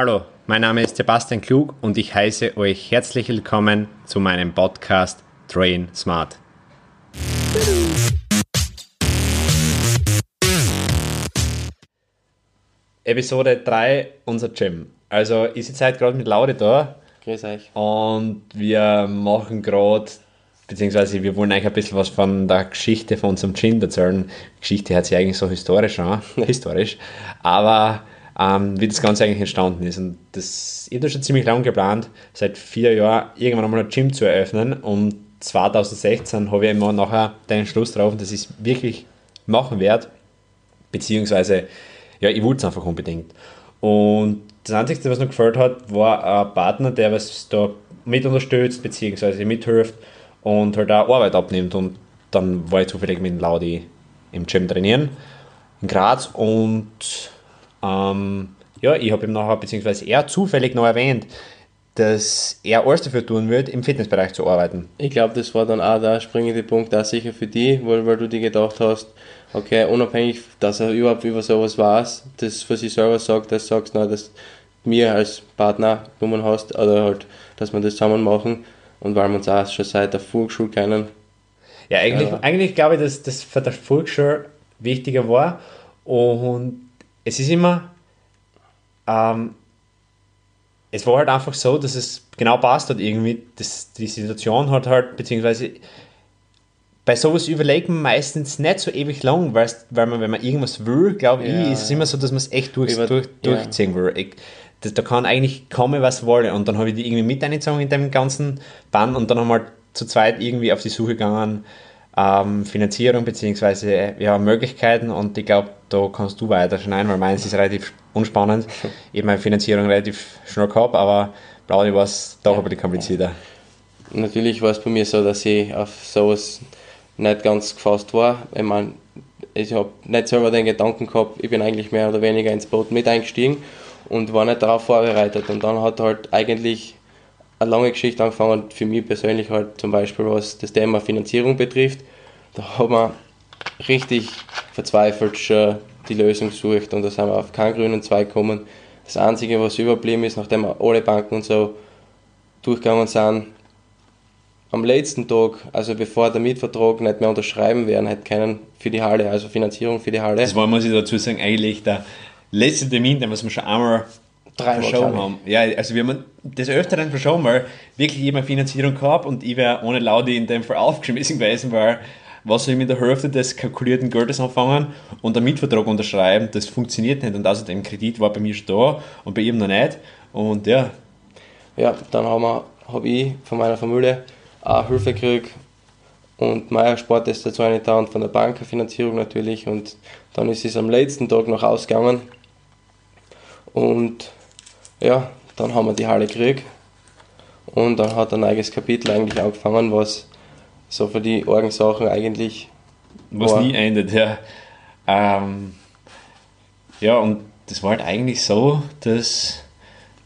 Hallo, mein Name ist Sebastian Klug und ich heiße euch herzlich willkommen zu meinem Podcast Train Smart. Episode 3, unser Gym. Also, ich sitze heute gerade mit Laude da. Grüß euch. Und wir machen gerade, beziehungsweise wir wollen eigentlich ein bisschen was von der Geschichte von unserem Gym erzählen. Die Geschichte hat sich eigentlich so historisch an, historisch. Aber ähm, wie das Ganze eigentlich entstanden ist. Und das, ich habe schon ziemlich lange geplant, seit vier Jahren irgendwann einmal ein Gym zu eröffnen. Und 2016 habe ich immer nachher den Schluss drauf, dass ich es wirklich machen werde. Beziehungsweise, ja, ich wollte es einfach unbedingt. Und das Einzige, was noch gefällt hat, war ein Partner, der was da mit unterstützt, beziehungsweise mithilft und halt auch Arbeit abnimmt. Und dann war ich zufällig mit Laudi im Gym trainieren in Graz und ähm, ja, ich habe ihm nachher, beziehungsweise er zufällig noch erwähnt, dass er alles dafür tun wird, im Fitnessbereich zu arbeiten. Ich glaube, das war dann auch der springende Punkt, auch sicher für dich, weil, weil du dir gedacht hast, okay, unabhängig, dass er überhaupt über sowas weiß, das für sich selber sagt, dass du sagst, na, dass du mir als Partner genommen hast, oder halt, dass wir das zusammen machen und weil wir uns auch schon seit der Volksschule kennen. Ja, eigentlich, ja. eigentlich glaube ich, dass das für der Volksschule wichtiger war und es ist immer, ähm, es war halt einfach so, dass es genau passt hat irgendwie, dass die Situation hat halt, beziehungsweise bei sowas überlegt man meistens nicht so ewig lang, weil, man, wenn man irgendwas will, glaube ja. ich, ist es immer so, dass man es echt durch, Über, durch, durchziehen ja. will. Ich, das, da kann eigentlich kommen, was wolle. Und dann habe ich die irgendwie mit eingezogen in dem ganzen Bann und dann haben wir halt zu zweit irgendwie auf die Suche gegangen, ähm, Finanzierung bzw. Ja, Möglichkeiten und ich glaube, da kannst du weiter schneiden, weil meins ist relativ unspannend. Ich habe meine Finanzierung relativ schnell gehabt, aber Blaudi war es doch ein bisschen komplizierter. Natürlich war es bei mir so, dass ich auf sowas nicht ganz gefasst war. Ich meine, ich habe nicht selber den Gedanken gehabt, ich bin eigentlich mehr oder weniger ins Boot mit eingestiegen und war nicht darauf vorbereitet. Und dann hat halt eigentlich eine lange Geschichte angefangen, für mich persönlich halt zum Beispiel, was das Thema Finanzierung betrifft. Da haben wir richtig verzweifelt schon die Lösung gesucht und da sind wir auf keinen grünen Zweig gekommen. Das Einzige, was überblieben ist, nachdem alle Banken und so durchgegangen sind, am letzten Tag, also bevor der Mietvertrag nicht mehr unterschreiben werden hätte können für die Halle, also Finanzierung für die Halle. Das war, muss ich dazu sagen, eigentlich der letzte Termin, den wir schon einmal Drei verschoben haben. Ja, also wir haben das Öfteren verschoben, weil wirklich jemand Finanzierung gehabt und ich wäre ohne Laudi in dem Fall aufgeschmissen gewesen, weil was soll ich mit der Hälfte des kalkulierten Geldes anfangen und einen Mietvertrag unterschreiben, das funktioniert nicht. Und außerdem Kredit war bei mir schon da und bei ihm noch nicht. Und ja. Ja, dann habe hab ich von meiner Familie auch Hilfe gekriegt. Und mein Sport ist dazu eine da und von der Bank eine Finanzierung natürlich. Und dann ist es am letzten Tag noch ausgegangen. Und ja, dann haben wir die Halle gekriegt. Und dann hat ein eigenes Kapitel eigentlich angefangen, was so für die Orgensachen eigentlich was war. nie endet, ja. Ähm, ja, und das war halt eigentlich so, dass,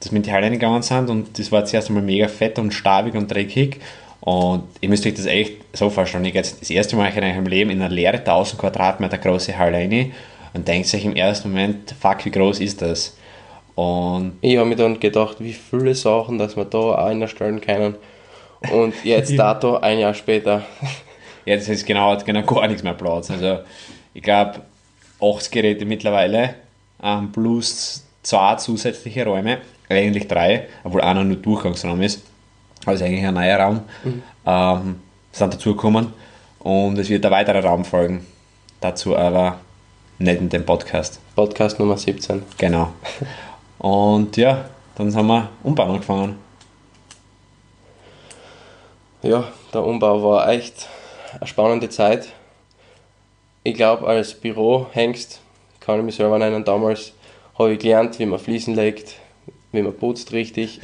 dass wir in die Halle gegangen sind und das war zuerst einmal mega fett und stabig und dreckig. Und ihr müsst euch das echt so vorstellen. Ich jetzt das erste Mal in meinem Leben in eine leere 1000 Quadratmeter große Halle rein und denkt euch im ersten Moment, fuck, wie groß ist das? Und ich habe mir dann gedacht, wie viele Sachen, dass wir da auch erstellen können. Und jetzt dato, ein Jahr später. Das heißt genau, hat genau gar nichts mehr Platz. Also ich glaube, 8 Geräte mittlerweile, ähm, plus zwei zusätzliche Räume, eigentlich drei, obwohl einer nur Durchgangsraum ist. Also eigentlich ein neuer Raum. Mhm. Ähm, sind dazugekommen und es wird ein weiterer Raum folgen. Dazu aber nicht in dem Podcast. Podcast Nummer 17. Genau. Und ja, dann haben wir Umbau angefangen. Ja, der Umbau war echt eine spannende Zeit. Ich glaube, als Bürohengst, kann ich mich selber nennen, damals habe ich gelernt, wie man Fliesen legt, wie man putzt richtig.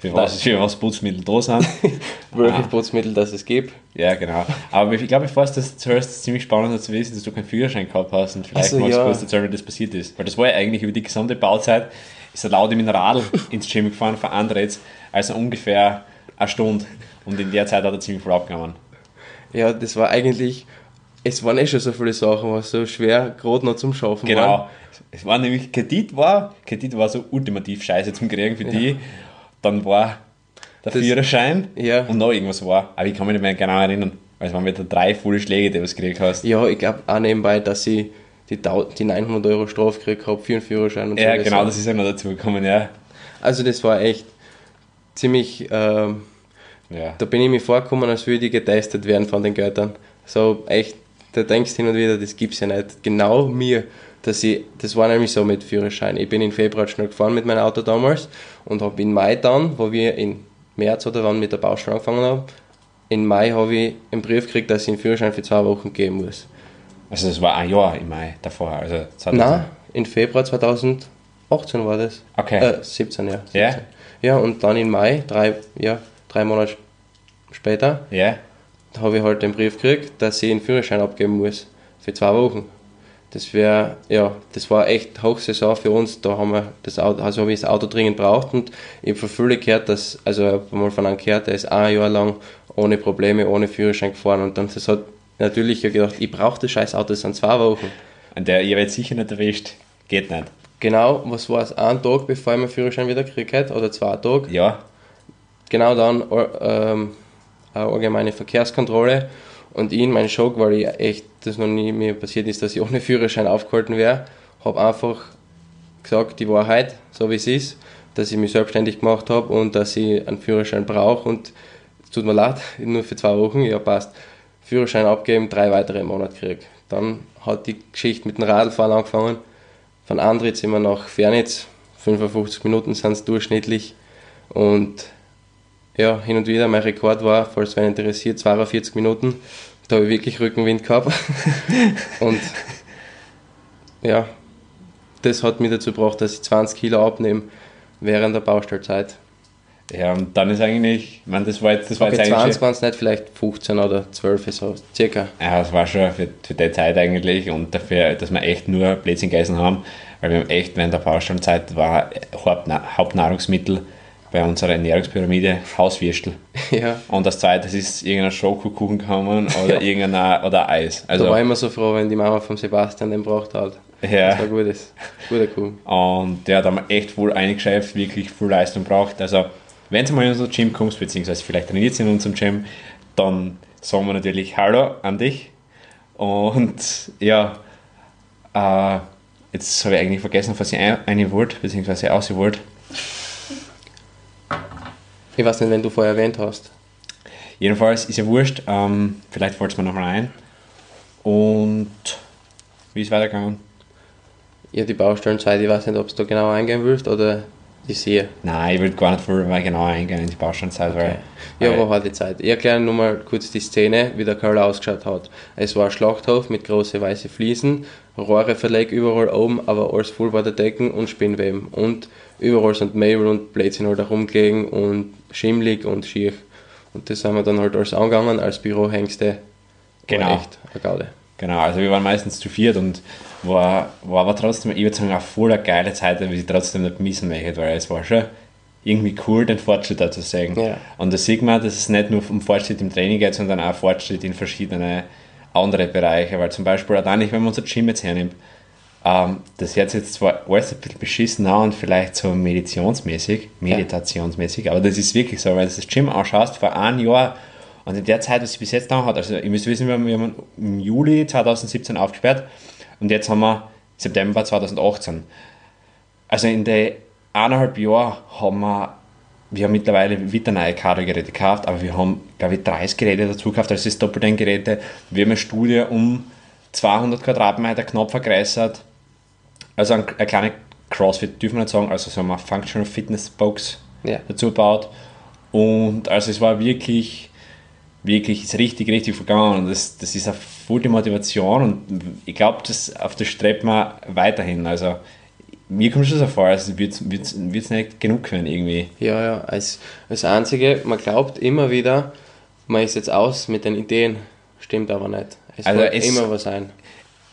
Für was, für was Putzmittel da sind. Welche ah. Putzmittel das es gibt. Ja, genau. Aber ich glaube, bevor du das zuhörst, ist es ziemlich spannend zu wissen, dass du keinen Führerschein gehabt hast und vielleicht also, mal ja. kurz erzählen, wie das passiert ist. Weil das war ja eigentlich über die gesamte Bauzeit ist er laut dem Radl ins Gym gefahren von Andretz, also ungefähr eine Stunde. Und in der Zeit hat er ziemlich viel abgenommen. Ja, das war eigentlich, es waren eh schon so viele Sachen, was so schwer gerade noch zum Schaffen genau. waren. es war nämlich, Kredit war, Kredit war so ultimativ scheiße zum Kriegen für die. Dann war der Das- Führerschein Ja. und noch irgendwas war. Aber ich kann mich nicht mehr genau erinnern. Weil es waren wieder drei volle Schläge, die du gekriegt hast. Ja, ich glaube auch nebenbei, dass ich die, die 900 Euro Strafe gekriegt habe für den Führerschein und Ja, so. genau, das ist ja noch dazu gekommen, ja. Also das war echt ziemlich, ähm, ja. da bin ich mir vorgekommen, als würde ich getestet werden von den Göttern. So echt, da denkst du hin und wieder, das gibt's ja nicht. Genau mir, dass ich, das war nämlich so mit Führerschein. Ich bin in Februar schnell gefahren mit meinem Auto damals und habe in Mai dann, wo wir in März oder wann mit der Baustelle angefangen haben, in Mai habe ich einen Brief gekriegt, dass ich einen Führerschein für zwei Wochen geben muss. Also das war ein Jahr im Mai davor. Also 2000. Nein, in Februar 2018 war das. Okay. Äh, 17, ja. 17. Ja? Ja, und dann in Mai, drei, ja, drei Monate später, Ja? habe ich halt den Brief gekriegt, dass ich einen Führerschein abgeben muss. Für zwei Wochen. Das wäre, ja, das war echt Hochsaison für uns. Da haben wir das Auto, also habe ich das Auto dringend braucht und ich habe von vielen gehört, dass, also ich habe mal von einem gehört, der ist ein Jahr lang ohne Probleme, ohne Führerschein gefahren und dann das hat natürlich gedacht, ich brauche das scheiß Auto, das sind zwei Wochen. Und der, ihr werdet sicher nicht erwischt. Geht nicht. Genau, was war es? Ein Tag, bevor ich meinen Führerschein wieder gekriegt hätte, oder zwei Tage. Ja. Genau dann or- ähm, eine allgemeine Verkehrskontrolle. Und ich in meinem Schock, weil ich echt, das noch nie mir passiert ist, dass ich ohne Führerschein aufgehalten wäre, habe einfach gesagt, die Wahrheit, so wie es ist, dass ich mich selbstständig gemacht habe und dass ich einen Führerschein brauche. Und es tut mir leid, nur für zwei Wochen, ja passt. Führerschein abgeben, drei weitere Monate krieg. Dann hat die Geschichte mit dem Radlfahren angefangen. Von Andritz wir nach Fernitz, 55 Minuten sind es durchschnittlich. Und ja, hin und wieder, mein Rekord war, falls wen interessiert, 42 Minuten. Da habe ich wirklich Rückenwind gehabt. und ja, das hat mich dazu gebracht, dass ich 20 Kilo abnehme während der Baustellzeit. Ja, und dann ist eigentlich, ich meine, das war jetzt, das war Okay, jetzt eigentlich. 20 waren es nicht, vielleicht 15 oder 12, so circa. Ja, das war schon für, für die Zeit eigentlich und dafür, dass wir echt nur Blödsinn gegessen haben, weil wir haben echt während der Baustellenzeit war Hauptna Hauptnahrungsmittel bei unserer Ernährungspyramide Hauswürstel. Ja. Und das zweite, das ist irgendein Schokokuchen gekommen oder irgendein oder Eis. Also, da war ich Also, immer so froh, wenn die Mama von Sebastian den braucht hat. ja. Das war gutes, guter Kuchen. Und ja, da haben wir echt voll eingeschäft, wirklich viel Leistung braucht. Also, wenn du mal in unser Gym kommst, beziehungsweise vielleicht trainiert in unserem Gym, dann sagen wir natürlich Hallo an dich. Und ja, äh, jetzt habe ich eigentlich vergessen, was ich ein- eine wollte, beziehungsweise aus wollte. Ich weiß nicht, wenn du vorher erwähnt hast. Jedenfalls ist ja wurscht, ähm, vielleicht fällt es mir nochmal ein. Und wie ist weitergegangen? Ja, die Baustellenzeit, ich weiß nicht, ob du da genau eingehen willst oder die sehe. Nein, ich will gar nicht voll mal genauer eingehen in die Baustellenzeit, weil, Ja, weil war die Zeit. Ich erkläre nur mal kurz die Szene, wie der Karl ausgeschaut hat. Es war ein Schlachthof mit großen weißen Fliesen, Rohre verlegt überall oben, aber alles voll bei der Decken und Spinnweben. Und überall sind Möbel und Blödsinn halt auch rumgelegen und schimmlig und schier. Und das haben wir dann halt alles angegangen, als Bürohengste. War Genau. Echt eine Gaude. Genau, also wir waren meistens zu viert und war, war aber trotzdem, ich würde sagen, eine voll geile Zeit, die ich trotzdem nicht missen möchte, weil es war schon irgendwie cool, den Fortschritt da zu sehen. Ja. Und da sieht man, dass es nicht nur um Fortschritt im Training geht, sondern auch Fortschritt in verschiedene andere Bereiche, weil zum Beispiel auch nicht, wenn man unser Gym jetzt hernimmt, ähm, das hört sich jetzt zwar alles ein bisschen beschissen an und vielleicht so meditationsmäßig, meditationsmäßig, aber das ist wirklich so, weil du das Gym anschaust, vor einem Jahr und in der Zeit, was sie bis jetzt da hat, also ihr müsst wissen, wir haben, wir im Juli 2017 aufgesperrt und jetzt haben wir September 2018. Also in den eineinhalb Jahren haben wir, wir haben mittlerweile wieder neue Kadergeräte gekauft, aber wir haben, glaube ich, 30 Geräte dazu gekauft, also das ist doppelt ein Geräte. Wir haben eine Studie um 200 Quadratmeter knapp vergrößert. Also ein, eine kleine CrossFit, dürfen wir nicht sagen, also so eine Functional Fitness Box Ja. dazu gebaut. Und also es war wirklich, wirklich, ist richtig, richtig vergangen. Und das, das ist eine voll die Motivation und ich glaube, das, auf das strebt man weiterhin. Also mir kommt schon so vor, also wird es nicht genug werden irgendwie. Ja, ja, als, als Einzige, man glaubt immer wieder, man ist jetzt aus mit den Ideen, stimmt aber nicht. Es Also es- immer was ein.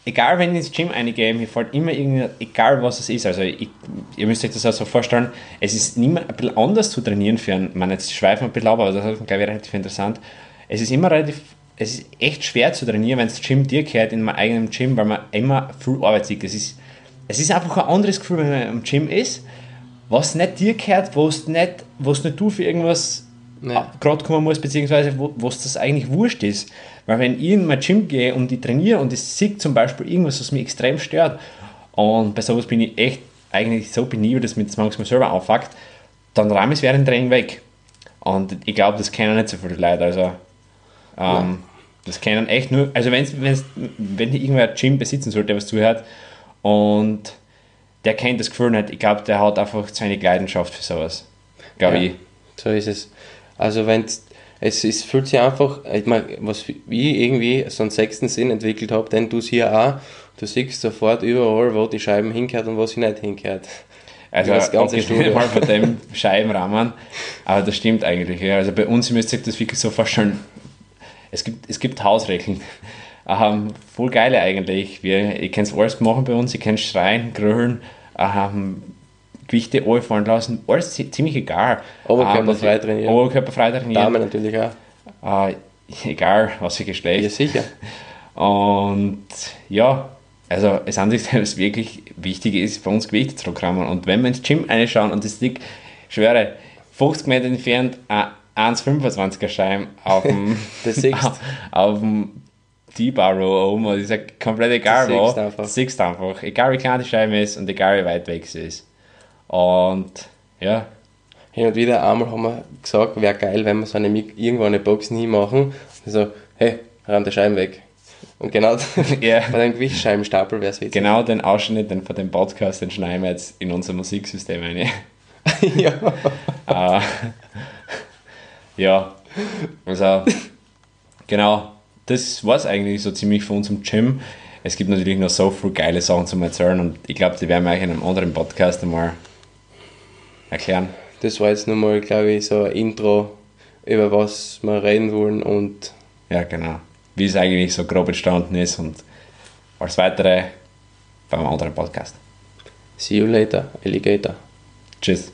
egal wenn ich ins Gym eingehe, mir fällt immer irgendwie, egal was es ist, also ich, ihr müsst euch das auch so vorstellen, es ist immer ein bisschen anders zu trainieren für einen, man jetzt schweifen ein bisschen ab, aber das ist glaube ich relativ interessant. Es ist immer relativ, es ist echt schwer zu trainieren, wenn das Gym dir gehört in meinem eigenen Gym, weil man immer viel Arbeit sieht. Das ist, es ist einfach ein anderes Gefühl, wenn man im Gym ist, was nicht dir gehört, wo es nicht, was nicht du für irgendwas Ja. gerade kommen muss, beziehungsweise wo was das eigentlich wurscht ist. Weil wenn ich in mein Gym gehe und ich trainiere und es sieht zum Beispiel irgendwas, was mich extrem stört, und bei sowas bin ich echt eigentlich so penibel, dass mir das manchmal selber auffuckt, dann räume ich es während dem Training weg. Und ich glaube, das kennen nicht so viele Leute. Also, ähm, das kennen echt nur, also wenn's, wenn's, wenn irgendwer ein Gym besitzen sollte, der was zuhört, und der kennt das Gefühl nicht, ich glaube, der hat einfach wenig Leidenschaft für sowas. Glaube Ja. ich. So ist es. Also wenn es ist, fühlt sich einfach, ich meine, was wie irgendwie so einen sechsten Sinn entwickelt habe, denn du es hier auch, du siehst sofort überall, wo die Scheiben hinkehrt und wo sie nicht hinkehrt. Also das ganze Studio. mal von dem Scheibenrahmen, aber das stimmt eigentlich. Ja. Also bei uns, ihr müsst euch das wirklich so vorstellen, es gibt, es gibt Hausregeln. Ähm, voll geile eigentlich. Wir, ihr könnt alles machen bei uns, ihr könnt schreien, grölen, ähm, Gewichte alle fallen lassen, alles zi- ziemlich egal. Oberkörperfrei Ähm, trainieren. Oberkörperfrei trainieren. Damen natürlich auch. Äh, egal, was für Geschlecht. Ja, sicher. Und ja, also es an sich selbst wirklich wichtig ist, für uns Gewichte zu programmieren. Und wenn wir ins Gym reinschauen und das liegt, ich schwöre, 50 Meter entfernt, ein 1,25er Schein auf dem, Das auf, auf dem T-Bar Row oben, und ist ja komplett egal Das wo. einfach. Das siehst einfach. Egal wie klein die Scheibe ist und egal wie weit weg sie ist. Und ja, Hin und wieder einmal haben wir gesagt, wäre geil, wenn wir so eine, irgendwo eine Boxen hinmachen. Also, hey, räum die Scheiben weg. Und genau Ja. bei dem Gewichtsscheibenstapel wäre es witzig. genau den Ausschnitt den von dem Podcast, den schneiden wir jetzt in unser Musiksystem rein. ja. Äh, ja, also genau, das war es eigentlich so ziemlich von unserem Gym. Es gibt natürlich noch so viele geile Sachen zum Erzählen und ich glaube, die werden wir euch in einem anderen Podcast einmal erklären. Das war jetzt nochmal, glaube ich, so ein Intro, über was wir reden wollen und Ja, genau. Wie es eigentlich so grob entstanden ist und alles weitere beim anderen Podcast. see you later, Alligator. Tschüss.